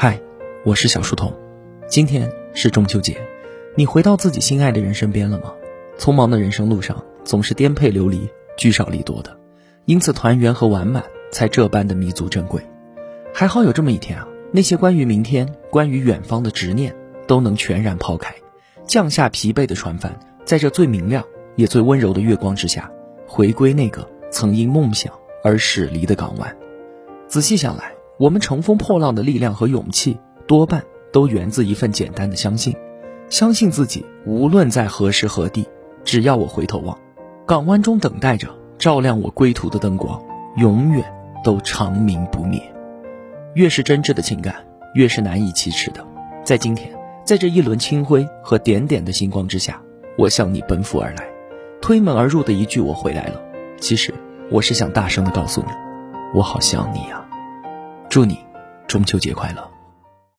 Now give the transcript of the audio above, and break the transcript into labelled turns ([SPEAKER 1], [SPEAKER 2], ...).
[SPEAKER 1] 嗨，我是小书童，今天是中秋节，你回到自己心爱的人身边了吗？匆忙的人生路上，总是颠沛流离、聚少离多的，因此团圆和完满才这般的弥足珍贵。还好有这么一天啊，那些关于明天、关于远方的执念都能全然抛开，降下疲惫的船帆，在这最明亮也最温柔的月光之下，回归那个曾因梦想而驶离的港湾。仔细想来。我们乘风破浪的力量和勇气，多半都源自一份简单的相信，相信自己无论在何时何地，只要我回头望，港湾中等待着照亮我归途的灯光，永远都长明不灭。越是真挚的情感，越是难以启齿的。在今天，在这一轮清辉和点点的星光之下，我向你奔赴而来，推门而入的一句“我回来了”，其实我是想大声的告诉你，我好想你呀。祝你中秋节快乐！